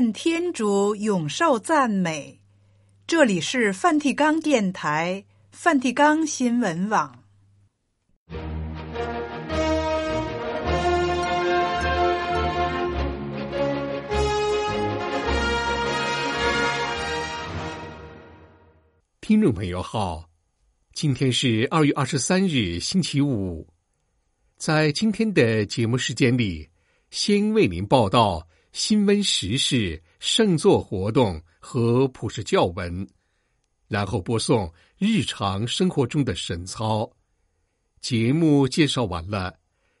愿天主永受赞美。这里是梵蒂冈电台、梵蒂冈新闻网。听众朋友好，今天是二月二十三日，星期五。在今天的节目时间里，先为您报道新闻时事、圣座活动和普世教文，然后播送日常生活中的神操。节目介绍完了，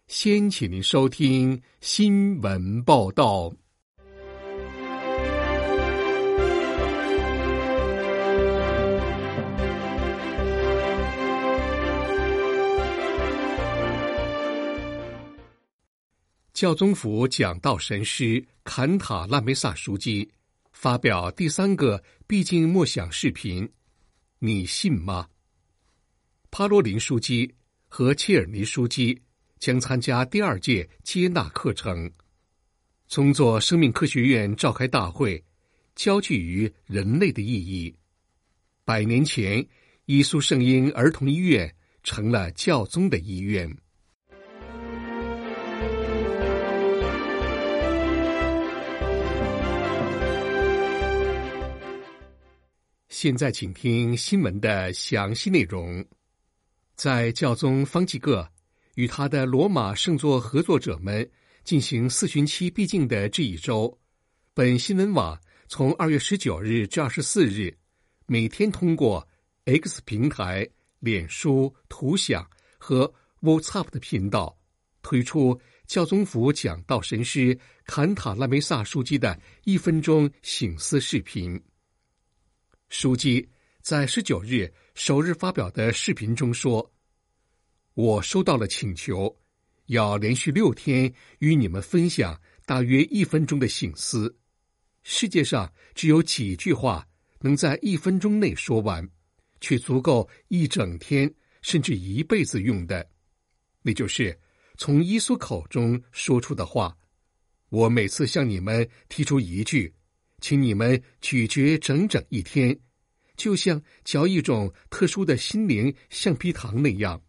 先请您收听新闻报道。教宗府讲道神师坎塔拉梅萨书记发表第三个毕竟默想视频，你信吗？帕罗林书记和切尔尼书记将参加第二届接纳课程。宗座生命科学院召开大会，焦聚于人类的意义。百年前，伊苏圣婴儿童医院成了教宗的医院。现在，请听新闻的详细内容。在教宗方济各与他的罗马圣座合作者们进行四旬期闭境的这一周，本新闻网从二月十九日至二十四日，每天通过 X 平台、脸书、图享和 WhatsApp 的频道，推出教宗府讲道神师坎塔拉梅萨书记的一分钟醒思视频。书记在十九日首日发表的视频中说：“我收到了请求，要连续六天与你们分享大约一分钟的醒思。世界上只有几句话能在一分钟内说完，却足够一整天甚至一辈子用的，那就是从耶稣口中说出的话。我每次向你们提出一句。”请你们咀嚼整整一天，就像嚼一种特殊的心灵橡皮糖那样。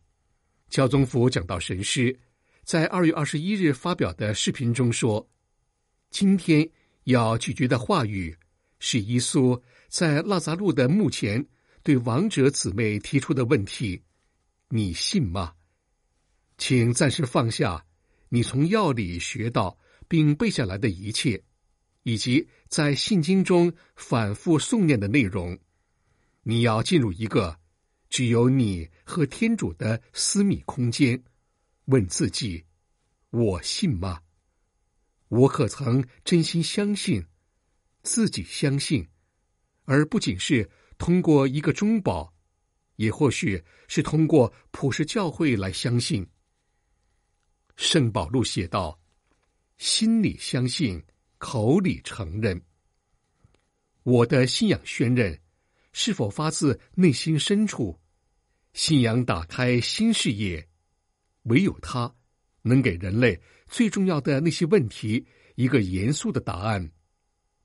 教宗府讲到神师在二月二十一日发表的视频中说：“今天要咀嚼的话语是耶稣在拉扎路的墓前对亡者姊妹提出的问题，你信吗？请暂时放下你从药里学到并背下来的一切。”以及在信经中反复诵念的内容，你要进入一个只有你和天主的私密空间，问自己：我信吗？我可曾真心相信自己相信，而不仅是通过一个中保，也或许是通过普世教会来相信。圣保禄写道：心里相信。口里承认，我的信仰宣认是否发自内心深处？信仰打开新视野，唯有它能给人类最重要的那些问题一个严肃的答案：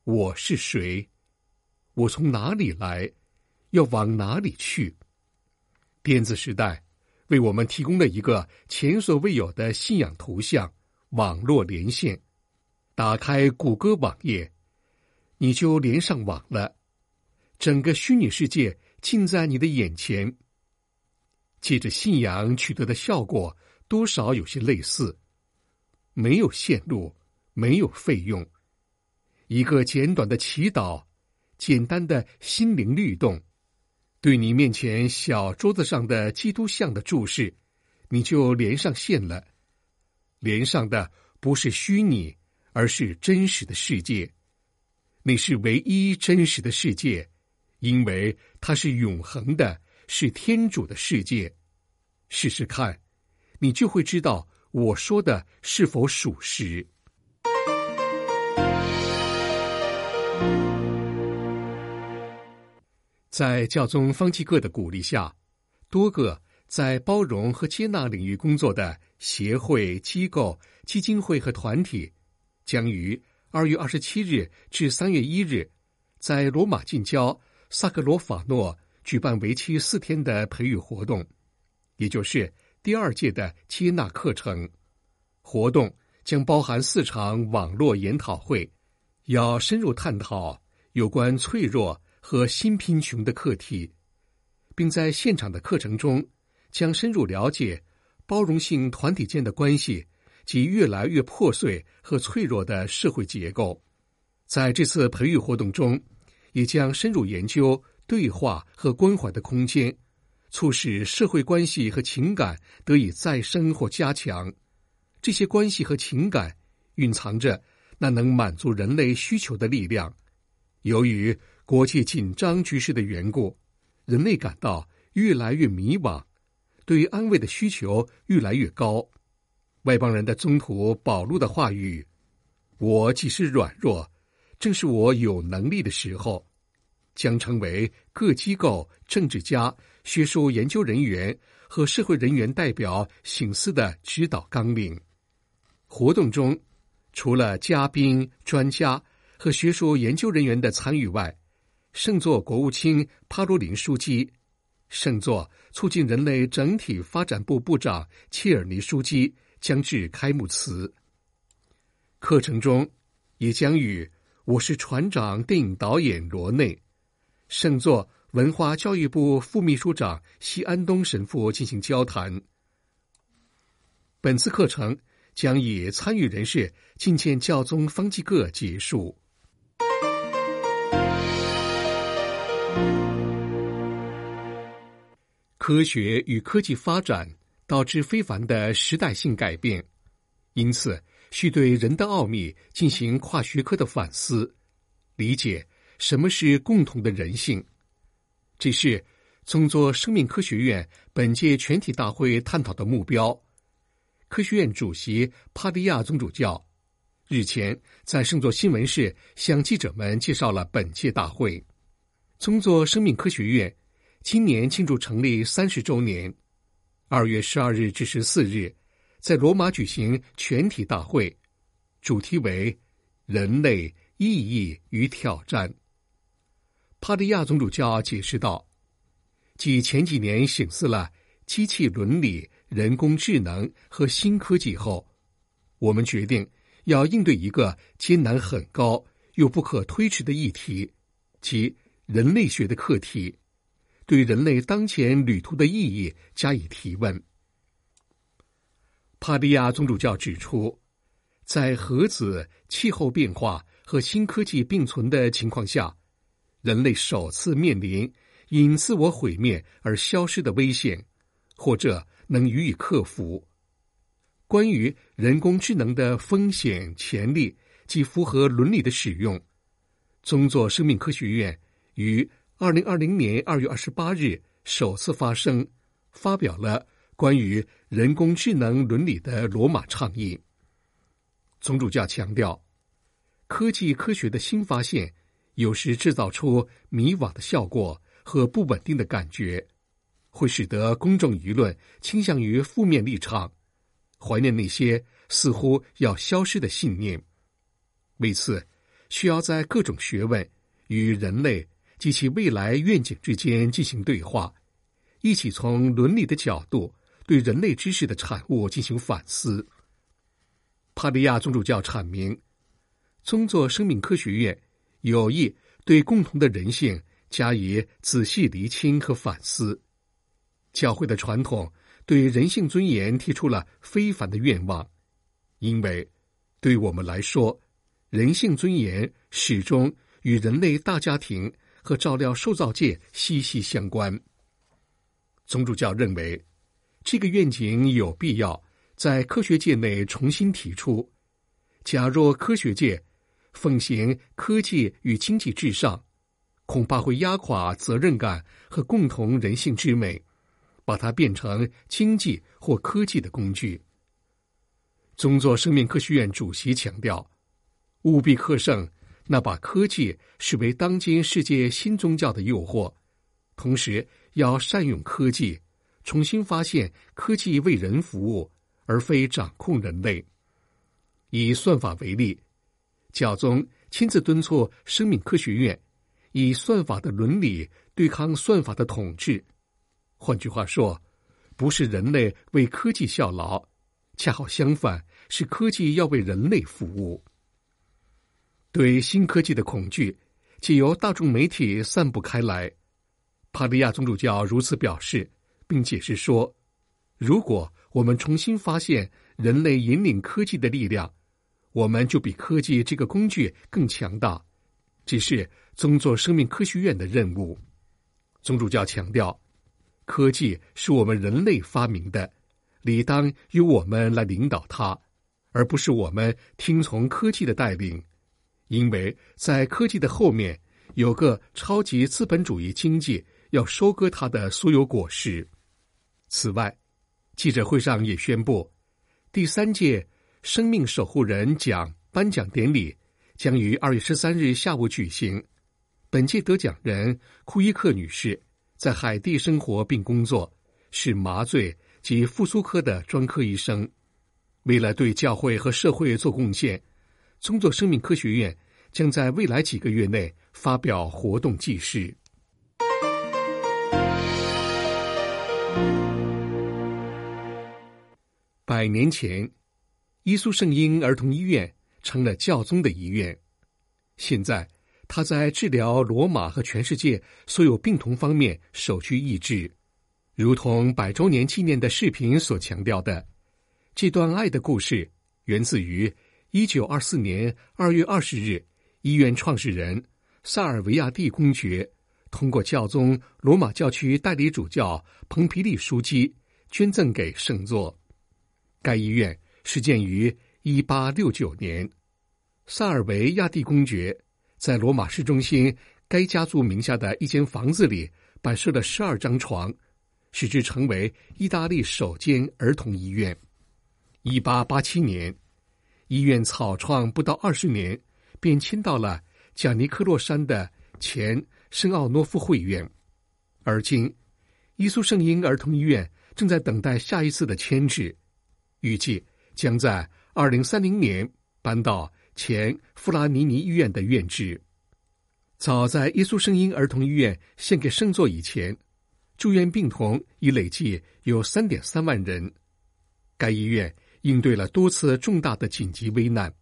我是谁？我从哪里来？要往哪里去？电子时代为我们提供了一个前所未有的信仰图像网络连线。打开谷歌网页，你就连上网了。整个虚拟世界近在你的眼前。借着信仰取得的效果，多少有些类似。没有线路，没有费用，一个简短的祈祷，简单的心灵律动，对你面前小桌子上的基督像的注视，你就连上线了。连上的不是虚拟。而是真实的世界，那是唯一真实的世界，因为它是永恒的，是天主的世界。试试看，你就会知道我说的是否属实。在教宗方济各的鼓励下，多个在包容和接纳领域工作的协会、机构、基金会和团体。将于二月二十七日至三月一日，在罗马近郊萨格罗法诺举办为期四天的培育活动，也就是第二届的接纳课程。活动将包含四场网络研讨会，要深入探讨有关脆弱和新贫穷的课题，并在现场的课程中将深入了解包容性团体间的关系。及越来越破碎和脆弱的社会结构，在这次培育活动中，也将深入研究对话和关怀的空间，促使社会关系和情感得以再生或加强。这些关系和情感蕴藏着那能满足人类需求的力量。由于国际紧张局势的缘故，人类感到越来越迷惘，对于安慰的需求越来越高。外邦人的宗徒保禄的话语：“我即使软弱，正是我有能力的时候，将成为各机构、政治家、学术研究人员和社会人员代表醒思的指导纲领。”活动中，除了嘉宾、专家和学术研究人员的参与外，圣座国务卿帕罗林书记、圣座促进人类整体发展部部长切尔尼书记。将致开幕词。课程中也将与《我是船长》电影导演罗内、圣座文化教育部副秘书长西安东神父进行交谈。本次课程将以参与人士觐见教宗方济各结束。科学与科技发展。导致非凡的时代性改变，因此需对人的奥秘进行跨学科的反思，理解什么是共同的人性。这是宗座生命科学院本届全体大会探讨的目标。科学院主席帕利亚宗主教日前在圣座新闻室向记者们介绍了本届大会。宗座生命科学院今年庆祝成立三十周年。二月十二日至十四日，在罗马举行全体大会，主题为“人类意义与挑战”。帕利亚总主教解释道：“继前几年醒思了机器伦理、人工智能和新科技后，我们决定要应对一个艰难很高又不可推迟的议题，即人类学的课题。”对人类当前旅途的意义加以提问。帕利亚宗主教指出，在核子、气候变化和新科技并存的情况下，人类首次面临因自我毁灭而消失的危险，或者能予以克服。关于人工智能的风险、潜力及符合伦理的使用，宗座生命科学院于。二零二零年二月二十八日，首次发声，发表了关于人工智能伦理的罗马倡议。总主教强调，科技科学的新发现有时制造出迷惘的效果和不稳定的感觉，会使得公众舆论倾向于负面立场，怀念那些似乎要消失的信念。为此，需要在各种学问与人类。及其未来愿景之间进行对话，一起从伦理的角度对人类知识的产物进行反思。帕利亚宗主教阐明，宗座生命科学院有意对共同的人性加以仔细厘清和反思。教会的传统对人性尊严提出了非凡的愿望，因为对我们来说，人性尊严始终与人类大家庭。和照料受造界息息相关。宗主教认为，这个愿景有必要在科学界内重新提出。假若科学界奉行科技与经济至上，恐怕会压垮责任感和共同人性之美，把它变成经济或科技的工具。宗座生命科学院主席强调，务必克胜。那把科技视为当今世界新宗教的诱惑，同时要善用科技，重新发现科技为人服务，而非掌控人类。以算法为例，教宗亲自敦促生命科学院以算法的伦理对抗算法的统治。换句话说，不是人类为科技效劳，恰好相反，是科技要为人类服务。对新科技的恐惧，借由大众媒体散布开来。帕利亚宗主教如此表示，并解释说：“如果我们重新发现人类引领科技的力量，我们就比科技这个工具更强大。这是宗座生命科学院的任务。”宗主教强调，科技是我们人类发明的，理当由我们来领导它，而不是我们听从科技的带领。因为在科技的后面有个超级资本主义经济要收割它的所有果实。此外，记者会上也宣布，第三届生命守护人奖颁奖典礼将于二月十三日下午举行。本届得奖人库伊克女士在海地生活并工作，是麻醉及复苏科的专科医生。为了对教会和社会做贡献。中作生命科学院将在未来几个月内发表活动记事。百年前，伊苏圣婴儿童医院成了教宗的医院。现在，他在治疗罗马和全世界所有病童方面首屈一指。如同百周年纪念的视频所强调的，这段爱的故事源自于。一九二四年二月二十日，医院创始人萨尔维亚蒂公爵通过教宗罗马教区代理主教彭皮利枢机捐赠给圣座。该医院始建于一八六九年。萨尔维亚蒂公爵在罗马市中心该家族名下的一间房子里摆设了十二张床，使之成为意大利首间儿童医院。一八八七年。医院草创不到二十年，便迁到了贾尼克洛山的前圣奥诺夫会院，而今伊苏圣婴儿童医院正在等待下一次的迁址，预计将在二零三零年搬到前富拉尼尼医院的院址。早在伊苏圣婴儿童医院献给圣座以前，住院病童已累计有三点三万人。该医院。应对了多次重大的紧急危难，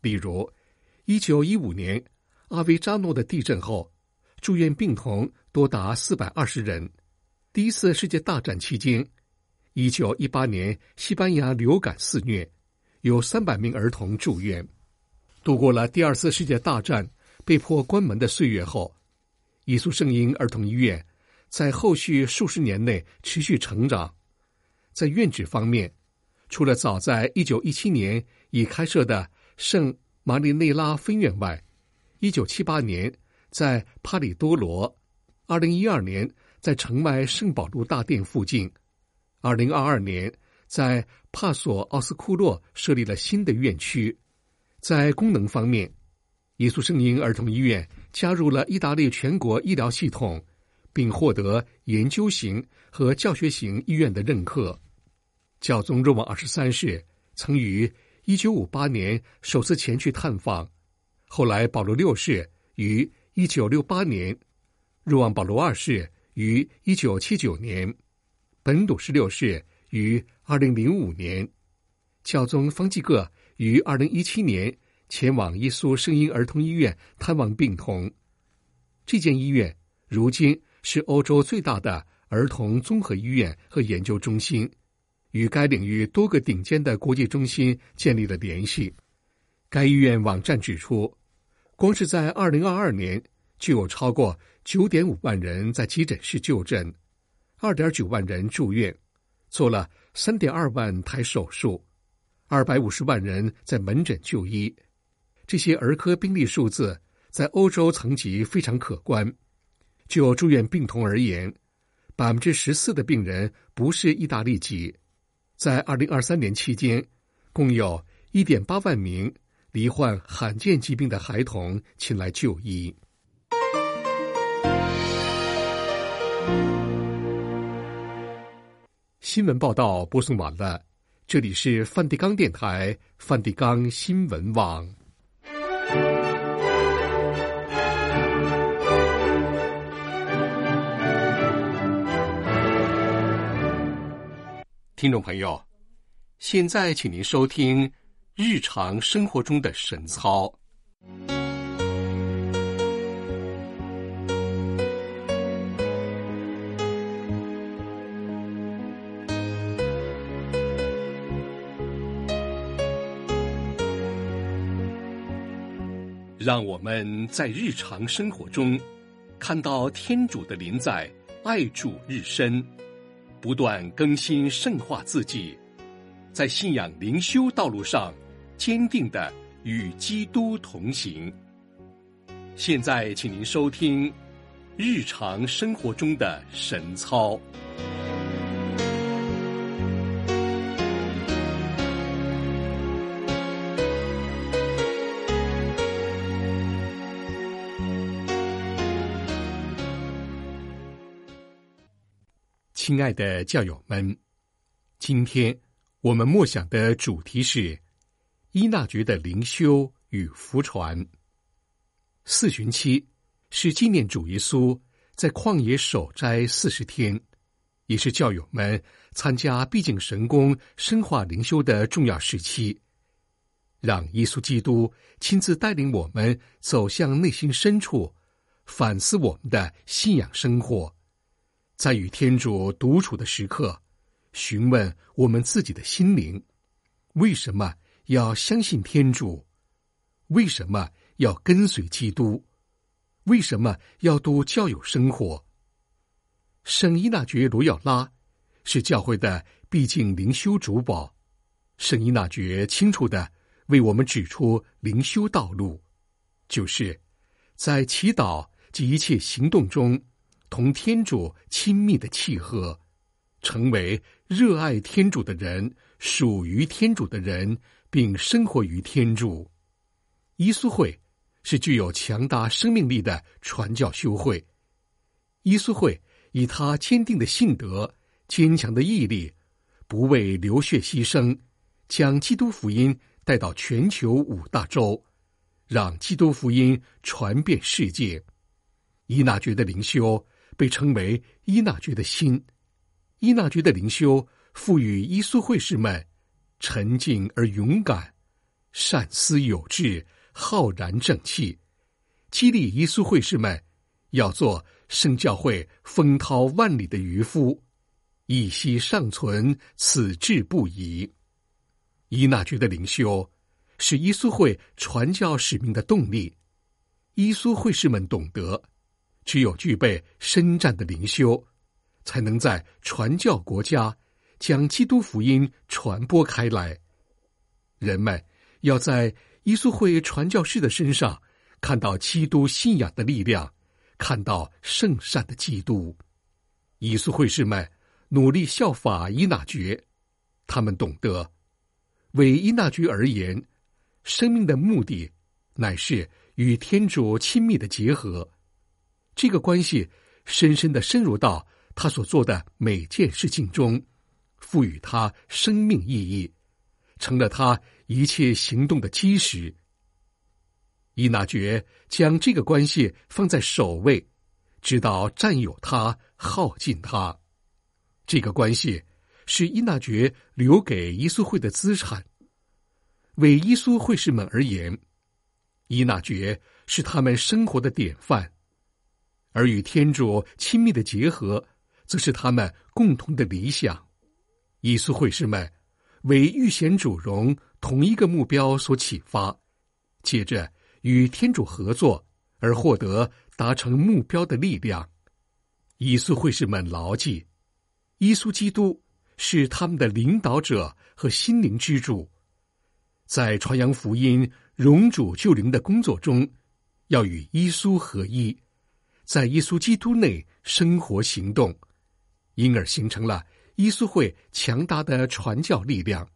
例如，一九一五年阿维扎诺的地震后，住院病童多达四百二十人；第一次世界大战期间，一九一八年西班牙流感肆虐，有三百名儿童住院。度过了第二次世界大战被迫关门的岁月后，伊苏圣婴儿童医院在后续数十年内持续成长，在院址方面。除了早在一九一七年已开设的圣马里内拉分院外，一九七八年在帕里多罗，二零一二年在城外圣保禄大殿附近，二零二二年在帕索奥斯库洛设立了新的院区。在功能方面，耶稣圣婴儿童医院加入了意大利全国医疗系统，并获得研究型和教学型医院的认可。教宗若望二十三世曾于一九五八年首次前去探访，后来保罗六世于一九六八年，若望保罗二世于一九七九年，本笃十六世于二零零五年，教宗方济各于二零一七年前往耶稣圣婴儿童医院探望病童。这间医院如今是欧洲最大的儿童综合医院和研究中心。与该领域多个顶尖的国际中心建立了联系。该医院网站指出，光是在二零二二年，就有超过九点五万人在急诊室就诊，二点九万人住院，做了三点二万台手术，二百五十万人在门诊就医。这些儿科病例数字在欧洲层级非常可观。就住院病童而言，百分之十四的病人不是意大利籍。在二零二三年期间，共有一点八万名罹患罕见疾病的孩童前来就医。新闻报道播送完了，这里是梵蒂冈电台、梵蒂冈新闻网。听众朋友，现在请您收听日常生活中的神操。让我们在日常生活中看到天主的临在，爱主日深，不断更新圣化自己，在信仰灵修道路上坚定的与基督同行。现在，请您收听日常生活中的神操。亲爱的教友们，今天我们默想的主题是伊纳爵的灵修与福传。四旬期是纪念主耶稣在旷野守斋四十天，也是教友们参加毕竟神功深化灵修的重要时期。让耶稣基督亲自带领我们走向内心深处，反思我们的信仰生活。在与天主独处的时刻，询问我们自己的心灵：为什么要相信天主？为什么要跟随基督？为什么要度教友生活？圣伊纳爵罗耀拉是教会的毕竟灵修主保。圣伊纳爵清楚的为我们指出灵修道路，就是在祈祷及一切行动中。同天主亲密的契合，成为热爱天主的人，属于天主的人，并生活于天主。耶稣会是具有强大生命力的传教修会。耶稣会以他坚定的信德、坚强的毅力，不畏流血牺牲，将基督福音带到全球五大洲，让基督福音传遍世界。伊纳爵的灵修。被称为伊纳爵的心，伊纳爵的灵修赋予伊苏会士们沉静而勇敢、善思有志、浩然正气，激励伊苏会士们要做圣教会风涛万里的渔夫，一息尚存，此志不移。伊纳爵的灵修是伊苏会传教使命的动力，伊苏会士们懂得。只有具备深湛的灵修，才能在传教国家将基督福音传播开来。人们要在耶稣会传教士的身上看到基督信仰的力量，看到圣善的基督。耶稣会士们努力效法伊纳爵，他们懂得，为伊纳爵而言，生命的目的乃是与天主亲密的结合。这个关系深深的深入到他所做的每件事情中，赋予他生命意义，成了他一切行动的基石。伊纳爵将这个关系放在首位，直到占有他、耗尽他。这个关系是伊纳爵留给耶稣会的资产。为耶稣会士们而言，伊纳爵是他们生活的典范。而与天主亲密的结合，则是他们共同的理想。耶稣会士们为遇险主荣同一个目标所启发，接着与天主合作，而获得达成目标的力量。伊苏会士们牢记，伊苏基督是他们的领导者和心灵支柱，在传扬福音、荣主救灵的工作中，要与伊苏合一。在耶稣基督内生活行动，因而形成了耶稣会强大的传教力量。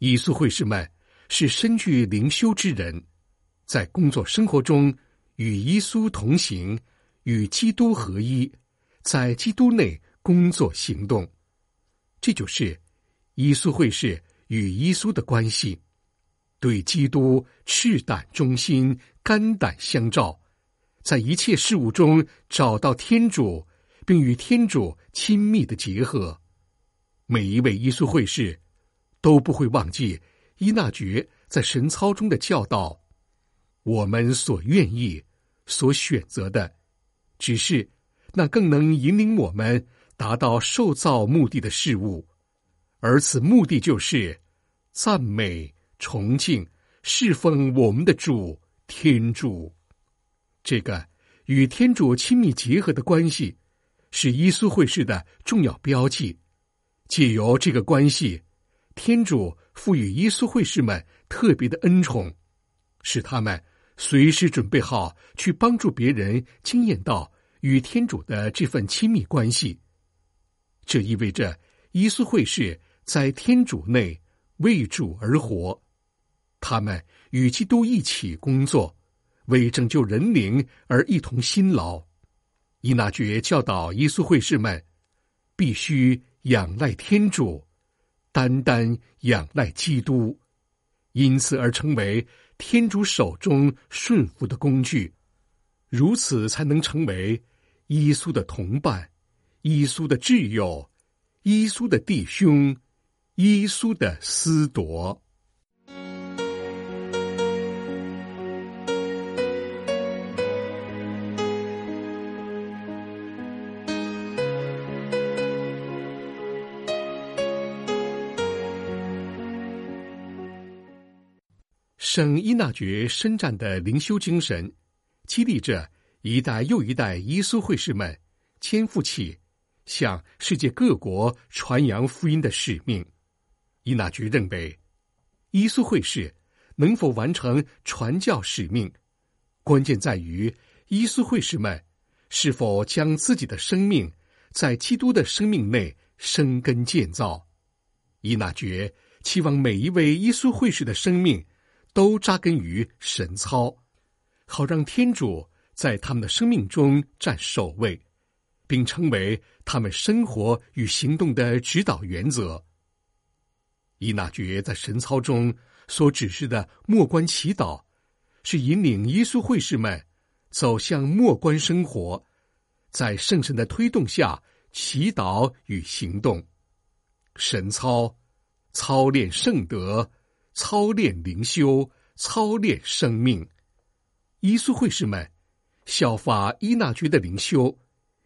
耶稣会士们是身具灵修之人，在工作生活中与耶稣同行，与基督合一，在基督内工作行动。这就是耶稣会士与耶稣的关系，对基督赤胆忠心，肝胆相照。在一切事物中找到天主，并与天主亲密的结合。每一位耶稣会士都不会忘记伊纳爵在神操中的教导。我们所愿意、所选择的，只是那更能引领我们达到受造目的的事物，而此目的就是赞美、崇敬、侍奉我们的主天主。这个与天主亲密结合的关系，是耶稣会士的重要标记。借由这个关系，天主赋予耶稣会士们特别的恩宠，使他们。随时准备好去帮助别人，经验到与天主的这份亲密关系。这意味着耶稣会士在天主内为主而活，他们与基督一起工作，为拯救人灵而一同辛劳。伊纳爵教导耶稣会士们，必须仰赖天主，单单仰赖基督，因此而成为。天主手中顺服的工具，如此才能成为耶稣的同伴、耶稣的挚友、耶稣的弟兄、耶稣的私夺。圣伊纳爵深湛的灵修精神，激励着一代又一代耶稣会士们肩负起向世界各国传扬福音的使命。伊纳爵认为，耶稣会士能否完成传教使命，关键在于耶稣会士们是否将自己的生命在基督的生命内生根建造。伊纳爵期望每一位耶稣会士的生命。都扎根于神操，好让天主在他们的生命中占首位，并成为他们生活与行动的指导原则。伊纳爵在神操中所指示的末关祈祷，是引领耶稣会士们走向末关生活，在圣神的推动下祈祷与行动。神操操练圣德。操练灵修，操练生命。耶稣会士们效法伊纳爵的灵修，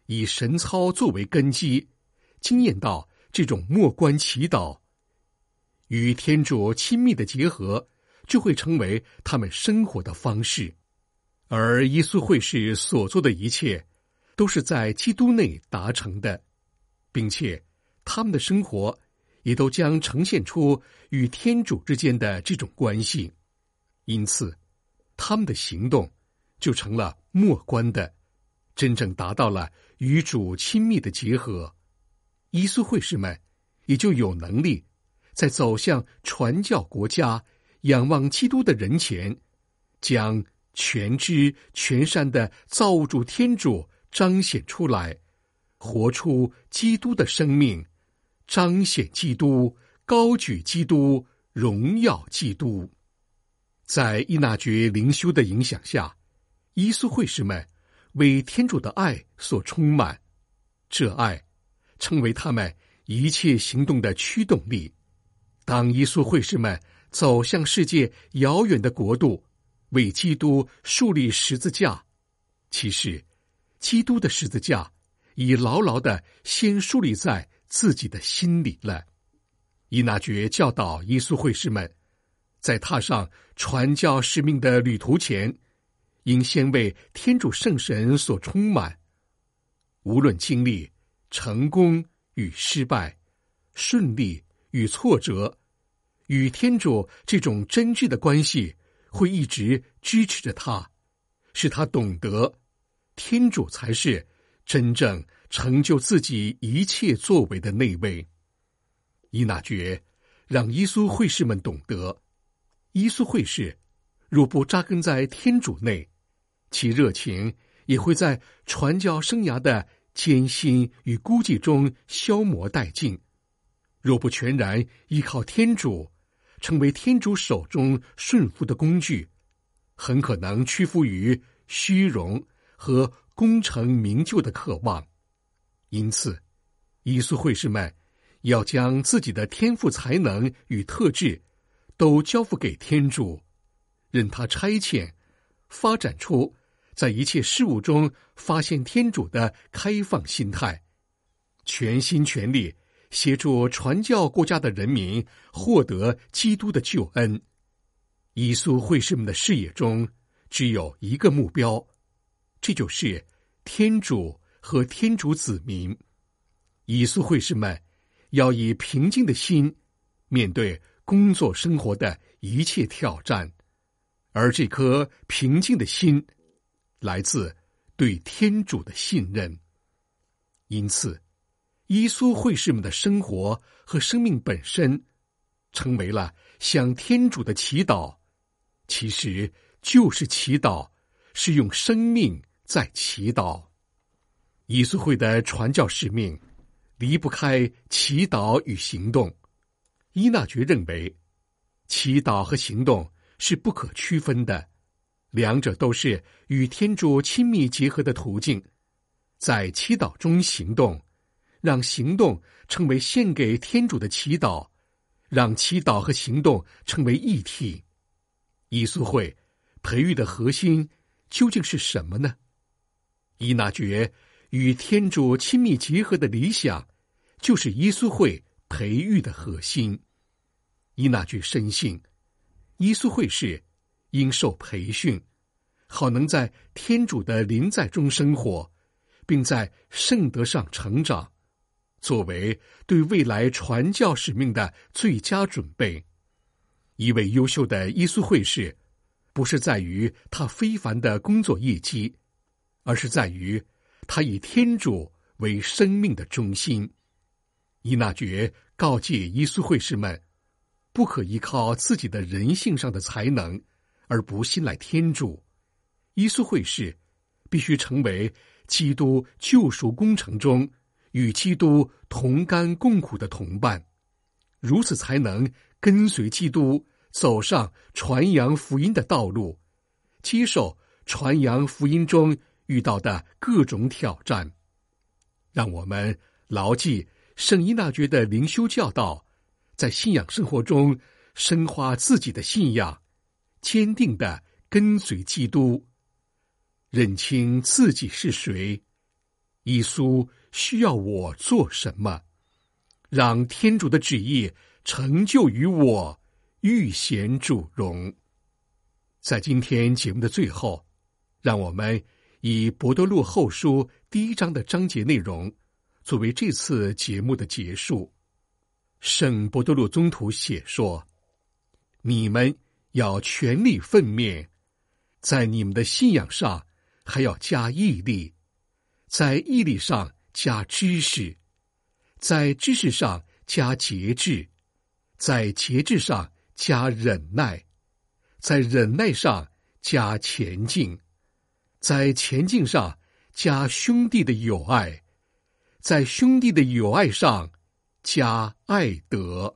以神操作为根基，经验到这种莫关祈祷与天主亲密的结合，就会成为他们生活的方式。而耶稣会士所做的一切，都是在基督内达成的，并且他们的生活。也都将呈现出与天主之间的这种关系，因此，他们的行动就成了末关的，真正达到了与主亲密的结合。耶稣会士们也就有能力在走向传教国家、仰望基督的人前，将全知全善的造物主天主彰显出来，活出基督的生命。彰显基督，高举基督，荣耀基督。在伊纳爵灵修的影响下，伊苏会士们为天主的爱所充满，这爱成为他们一切行动的驱动力。当伊苏会士们走向世界遥远的国度，为基督树立十字架，其实，基督的十字架已牢牢的先树立在。自己的心里了。伊纳爵教导耶稣会士们，在踏上传教使命的旅途前，应先为天主圣神所充满。无论经历成功与失败、顺利与挫折，与天主这种真挚的关系会一直支持着他，使他懂得天主才是真正。成就自己一切作为的那位，伊纳爵让耶稣会士们懂得：耶稣会士若不扎根在天主内，其热情也会在传教生涯的艰辛与孤寂中消磨殆尽；若不全然依靠天主，成为天主手中顺服的工具，很可能屈服于虚荣和功成名就的渴望。因此，伊苏会士们要将自己的天赋才能与特质都交付给天主，任他差遣，发展出在一切事物中发现天主的开放心态，全心全力协助传教国家的人民获得基督的救恩。伊苏会士们的视野中只有一个目标，这就是天主和天主子民。伊苏会士们。要以平静的心面对工作生活的一切挑战，而这颗平静的心来自对天主的信任。因此，伊苏会士们的生活和生命本身成为了向天主的祈祷，其实就是祈祷，是用生命在祈祷。耶稣会的传教使命。离不开祈祷与行动。伊纳爵认为，祈祷和行动是不可区分的，两者都是与天主亲密结合的途径。在祈祷中行动，让行动成为献给天主的祈祷，让祈祷和行动成为一体。耶稣会培育的核心究竟是什么呢？伊纳爵。与天主亲密结合的理想，就是耶稣会培育的核心。伊那句深信，耶稣会是应受培训，好能在天主的临在中生活，并在圣德上成长，作为对未来传教使命的最佳准备。一位优秀的耶稣会士，不是在于他非凡的工作业绩，而是在于。他以天主为生命的中心，伊纳爵告诫耶稣会士们，不可依靠自己的人性上的才能而不信赖天主。耶稣会士必须成为基督救赎工程中与基督同甘共苦的同伴，如此才能跟随基督走上传扬福音的道路，接受传扬福音中。遇到的各种挑战，让我们牢记圣伊纳爵的灵修教导，在信仰生活中深化自己的信仰，坚定的跟随基督，认清自己是谁，耶稣需要我做什么，让天主的旨意成就于我，欲显主荣。在今天节目的最后，让我们。以《博多禄后书》第一章的章节内容作为这次节目的结束，圣博多禄宗徒写说：“你们要全力奋面，在你们的信仰上还要加毅力，在毅力上加知识，在知识上加节制，在节制上加忍耐，在忍耐上加前进。”在前进上加兄弟的友爱，在兄弟的友爱上加爱德。